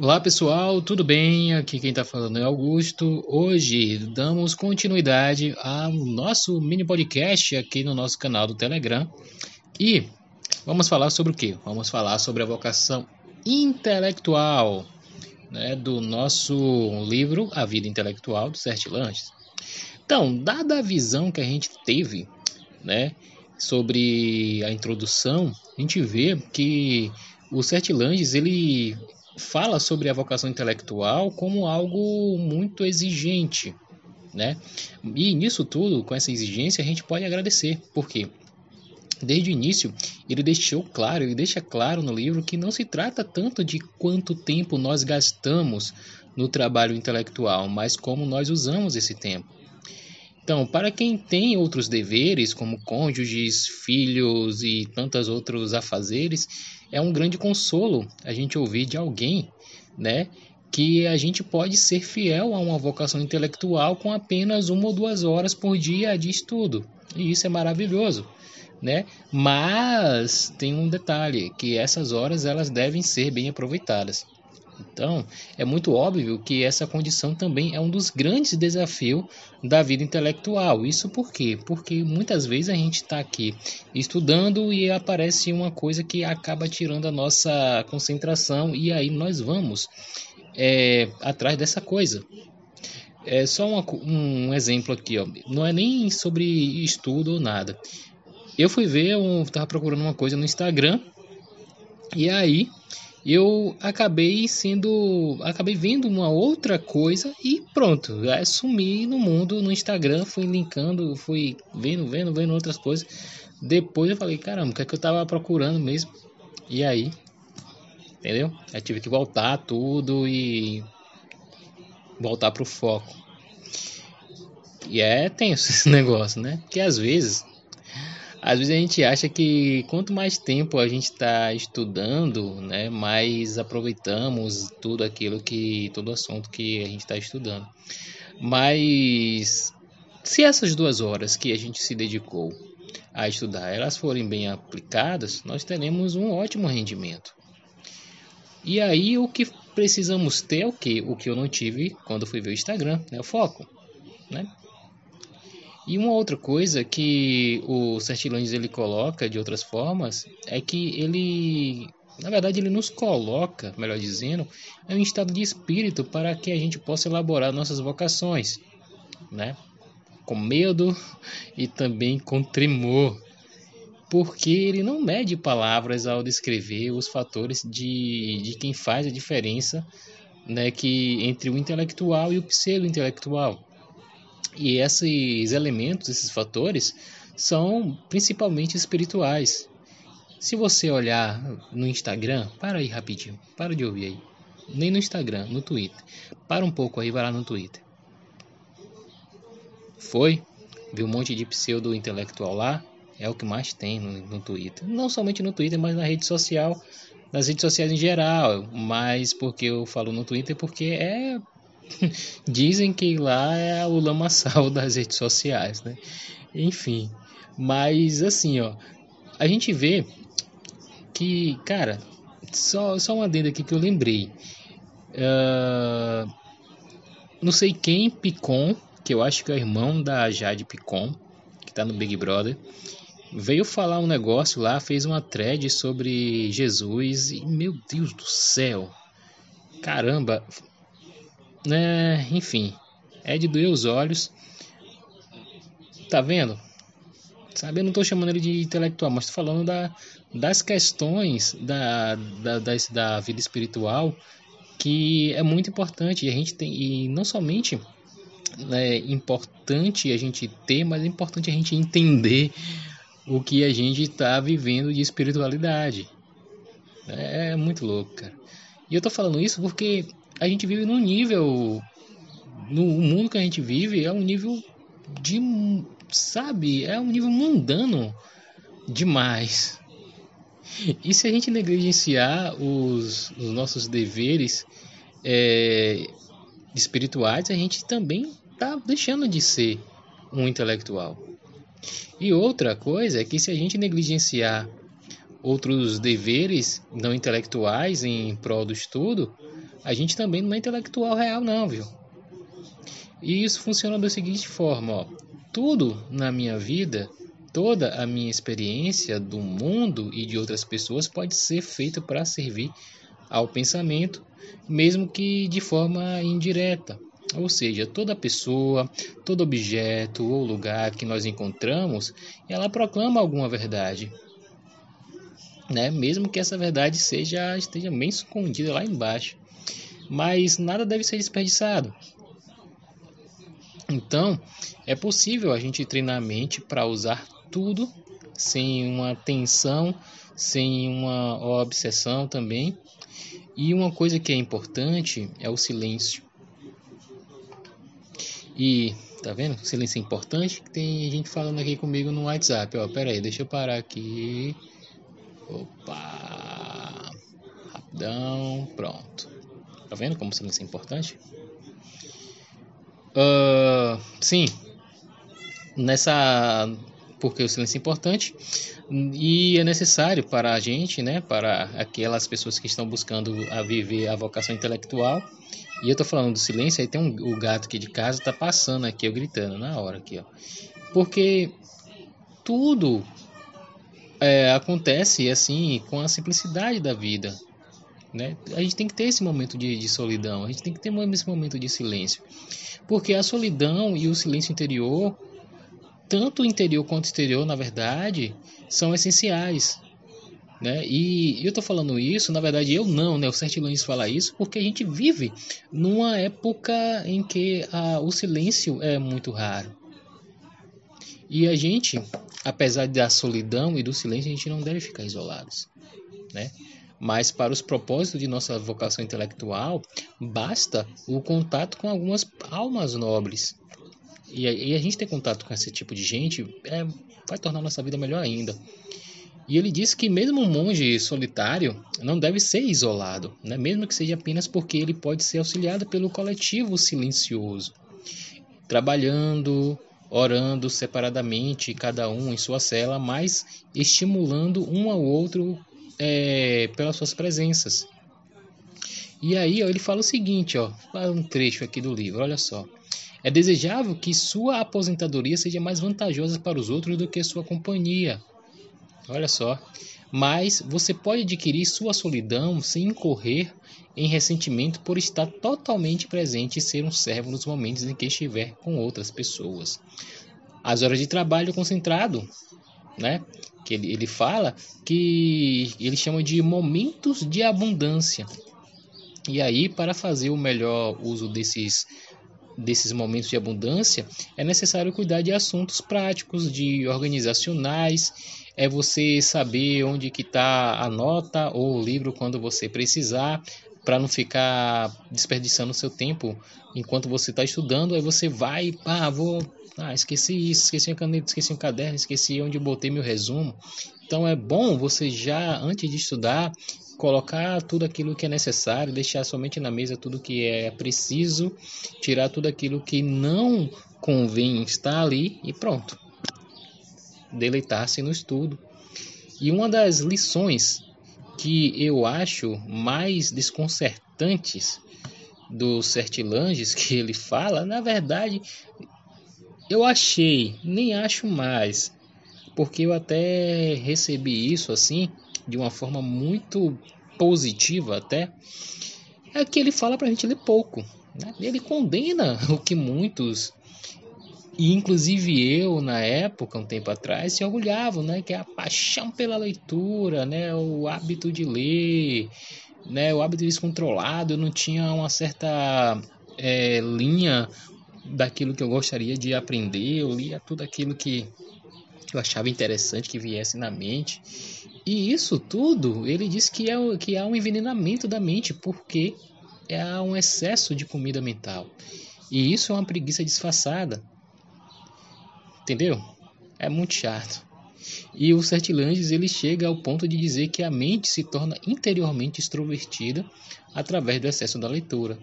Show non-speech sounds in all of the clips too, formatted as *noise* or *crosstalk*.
Olá pessoal, tudo bem? Aqui quem está falando é Augusto. Hoje damos continuidade ao nosso mini podcast aqui no nosso canal do Telegram. E vamos falar sobre o que? Vamos falar sobre a vocação intelectual né, do nosso livro A Vida Intelectual do Sert Lanches. Então, dada a visão que a gente teve né, sobre a introdução, a gente vê que o Sert Langes ele fala sobre a vocação intelectual como algo muito exigente, né? E nisso tudo, com essa exigência, a gente pode agradecer. Por quê? Desde o início, ele deixou claro, ele deixa claro no livro que não se trata tanto de quanto tempo nós gastamos no trabalho intelectual, mas como nós usamos esse tempo. Então, para quem tem outros deveres, como cônjuges, filhos e tantos outros afazeres, é um grande consolo a gente ouvir de alguém, né, que a gente pode ser fiel a uma vocação intelectual com apenas uma ou duas horas por dia de estudo. E isso é maravilhoso, né? Mas tem um detalhe, que essas horas elas devem ser bem aproveitadas. Então, é muito óbvio que essa condição também é um dos grandes desafios da vida intelectual. Isso por quê? Porque muitas vezes a gente está aqui estudando e aparece uma coisa que acaba tirando a nossa concentração e aí nós vamos é, atrás dessa coisa. É só uma, um exemplo aqui, ó. não é nem sobre estudo ou nada. Eu fui ver, eu estava procurando uma coisa no Instagram e aí eu acabei sendo. acabei vendo uma outra coisa e pronto, sumi no mundo no Instagram, fui linkando, fui vendo, vendo, vendo outras coisas. Depois eu falei, caramba, o que é que eu tava procurando mesmo? E aí, entendeu? Eu tive que voltar tudo e voltar pro foco. E é tenso *laughs* esse negócio, né? Porque às vezes às vezes a gente acha que quanto mais tempo a gente está estudando, né, mais aproveitamos tudo aquilo que, todo assunto que a gente está estudando. Mas se essas duas horas que a gente se dedicou a estudar, elas forem bem aplicadas, nós teremos um ótimo rendimento. E aí o que precisamos ter é o que? O que eu não tive quando fui ver o Instagram, né? O foco, né? E uma outra coisa que o Sertilandes ele coloca de outras formas é que ele, na verdade, ele nos coloca, melhor dizendo, em um estado de espírito para que a gente possa elaborar nossas vocações, né? Com medo e também com tremor, porque ele não mede palavras ao descrever os fatores de, de quem faz a diferença né, que entre o intelectual e o pseudo-intelectual. E esses elementos, esses fatores, são principalmente espirituais. Se você olhar no Instagram, para aí rapidinho, para de ouvir aí. Nem no Instagram, no Twitter. Para um pouco aí, vai lá no Twitter. Foi? Viu um monte de pseudo intelectual lá? É o que mais tem no, no Twitter. Não somente no Twitter, mas na rede social, nas redes sociais em geral. Mas porque eu falo no Twitter porque é *laughs* Dizem que lá é o lamaçal *laughs* das redes sociais, né? Enfim, mas assim, ó, a gente vê que, cara, só, só uma adenda aqui que eu lembrei. Uh, não sei quem, Picon, que eu acho que é o irmão da Jade Picon, que tá no Big Brother, veio falar um negócio lá, fez uma thread sobre Jesus e, meu Deus do céu, caramba, né, enfim, é de doer os olhos. Tá vendo? Sabe, eu não estou chamando ele de intelectual, mas estou falando da, das questões da, da, da, da vida espiritual que é muito importante. E a gente tem, e não somente é importante a gente ter, mas é importante a gente entender o que a gente está vivendo de espiritualidade. É, é muito louco, cara. E eu tô falando isso porque a gente vive num nível. No mundo que a gente vive é um nível de. Sabe? É um nível mundano demais. E se a gente negligenciar os, os nossos deveres é, espirituais, a gente também está deixando de ser um intelectual. E outra coisa é que se a gente negligenciar outros deveres não intelectuais em prol do estudo, a gente também não é intelectual real, não, viu? E isso funciona da seguinte forma: ó, tudo na minha vida, toda a minha experiência do mundo e de outras pessoas pode ser feita para servir ao pensamento, mesmo que de forma indireta. Ou seja, toda pessoa, todo objeto ou lugar que nós encontramos, ela proclama alguma verdade. Né? Mesmo que essa verdade seja esteja bem escondida lá embaixo. Mas nada deve ser desperdiçado. Então, é possível a gente treinar a mente para usar tudo sem uma tensão, sem uma obsessão também. E uma coisa que é importante é o silêncio. E tá vendo? Silêncio é importante. Tem gente falando aqui comigo no WhatsApp. Ó, pera aí, deixa eu parar aqui. Opa! Rapidão, pronto. Tá vendo como silêncio é importante? Uh, sim, nessa porque o silêncio é importante e é necessário para a gente, né, para aquelas pessoas que estão buscando a viver a vocação intelectual e eu tô falando do silêncio, aí tem um, o gato aqui de casa tá passando aqui, eu gritando na hora aqui, ó. Porque tudo é, acontece assim com a simplicidade da vida, né? A gente tem que ter esse momento de, de solidão, a gente tem que ter esse momento de silêncio, porque a solidão e o silêncio interior, tanto interior quanto exterior, na verdade, são essenciais né? E eu estou falando isso, na verdade eu não, né? o Sertilões fala isso porque a gente vive numa época em que a, o silêncio é muito raro. E a gente, apesar da solidão e do silêncio, a gente não deve ficar isolados. Né? Mas para os propósitos de nossa vocação intelectual, basta o contato com algumas almas nobres. E a, e a gente ter contato com esse tipo de gente é, vai tornar nossa vida melhor ainda. E ele diz que mesmo um monge solitário não deve ser isolado, né? mesmo que seja apenas porque ele pode ser auxiliado pelo coletivo silencioso, trabalhando, orando separadamente, cada um em sua cela, mas estimulando um ao outro é, pelas suas presenças. E aí ó, ele fala o seguinte, ó, um trecho aqui do livro, olha só. É desejável que sua aposentadoria seja mais vantajosa para os outros do que sua companhia, Olha só. Mas você pode adquirir sua solidão sem incorrer em ressentimento por estar totalmente presente e ser um servo nos momentos em que estiver com outras pessoas. As horas de trabalho concentrado, né? Que ele, ele fala que ele chama de momentos de abundância. E aí, para fazer o melhor uso desses desses momentos de abundância, é necessário cuidar de assuntos práticos, de organizacionais é você saber onde que está a nota ou o livro quando você precisar, para não ficar desperdiçando seu tempo enquanto você está estudando. Aí você vai, ah, vou, ah, esqueci isso, esqueci a caneta, esqueci o caderno, esqueci onde botei meu resumo. Então é bom você já antes de estudar colocar tudo aquilo que é necessário, deixar somente na mesa tudo que é preciso, tirar tudo aquilo que não convém estar ali e pronto deleitar-se no estudo. E uma das lições que eu acho mais desconcertantes dos Sertilanges que ele fala, na verdade, eu achei, nem acho mais, porque eu até recebi isso assim, de uma forma muito positiva até, é que ele fala para a gente ler pouco. Né? Ele condena o que muitos e inclusive eu, na época, um tempo atrás, se orgulhava, né? Que é a paixão pela leitura, né? O hábito de ler, né? O hábito descontrolado, eu não tinha uma certa é, linha daquilo que eu gostaria de aprender, eu lia tudo aquilo que eu achava interessante que viesse na mente. E isso tudo, ele diz que, é, que há um envenenamento da mente, porque há um excesso de comida mental. E isso é uma preguiça disfarçada. Entendeu? É muito chato. E o Sertilanges ele chega ao ponto de dizer que a mente se torna interiormente extrovertida através do excesso da leitura.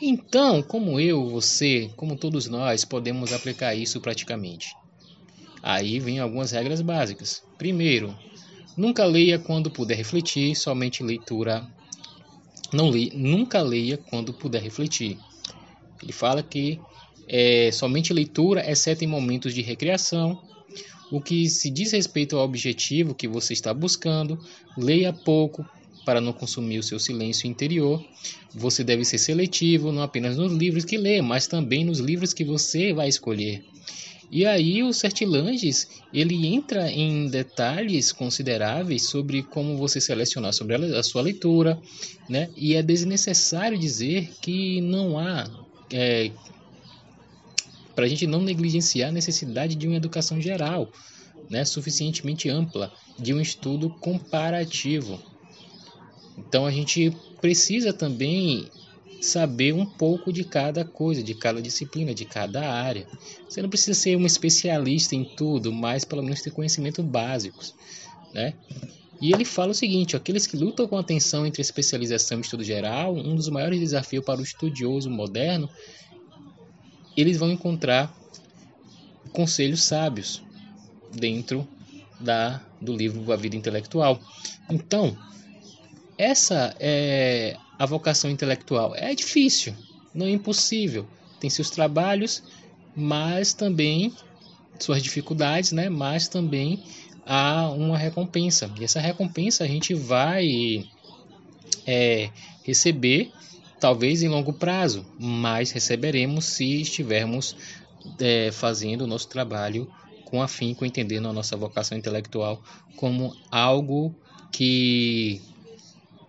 Então, como eu, você, como todos nós, podemos aplicar isso praticamente? Aí vem algumas regras básicas. Primeiro, nunca leia quando puder refletir, somente leitura não le, nunca leia quando puder refletir. Ele fala que é, somente leitura, exceto em momentos de recreação. O que se diz respeito ao objetivo que você está buscando, leia pouco para não consumir o seu silêncio interior. Você deve ser seletivo não apenas nos livros que lê, mas também nos livros que você vai escolher. E aí o Certilanges, ele entra em detalhes consideráveis sobre como você selecionar sobre a sua leitura, né? E é desnecessário dizer que não há é, para a gente não negligenciar a necessidade de uma educação geral, né, suficientemente ampla, de um estudo comparativo. Então a gente precisa também saber um pouco de cada coisa, de cada disciplina, de cada área. Você não precisa ser um especialista em tudo, mas pelo menos ter conhecimentos básicos, né? E ele fala o seguinte: aqueles que lutam com a tensão entre especialização e estudo geral, um dos maiores desafios para o estudioso moderno, eles vão encontrar conselhos sábios dentro da do livro A Vida Intelectual. Então, essa é a vocação intelectual. É difícil, não é impossível. Tem seus trabalhos, mas também suas dificuldades, né? Mas também há uma recompensa. E essa recompensa a gente vai é, receber, talvez em longo prazo, mas receberemos se estivermos é, fazendo o nosso trabalho com afinco, entendendo a nossa vocação intelectual como algo que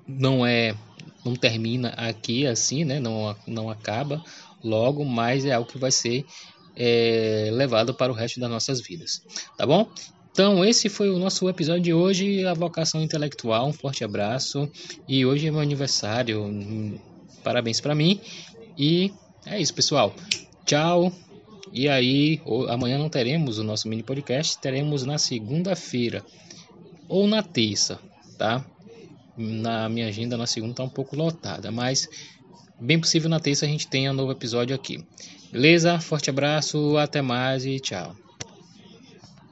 não é não termina aqui assim, né? Não, não acaba logo, mas é algo que vai ser é, levado para o resto das nossas vidas, tá bom? Então, esse foi o nosso episódio de hoje, a vocação intelectual. Um forte abraço. E hoje é meu aniversário. Parabéns para mim. E é isso, pessoal. Tchau. E aí, amanhã não teremos o nosso mini podcast, teremos na segunda-feira ou na terça, tá? na minha agenda na segunda está um pouco lotada, mas bem possível na terça a gente tenha um novo episódio aqui. Beleza? Forte abraço, até mais e tchau.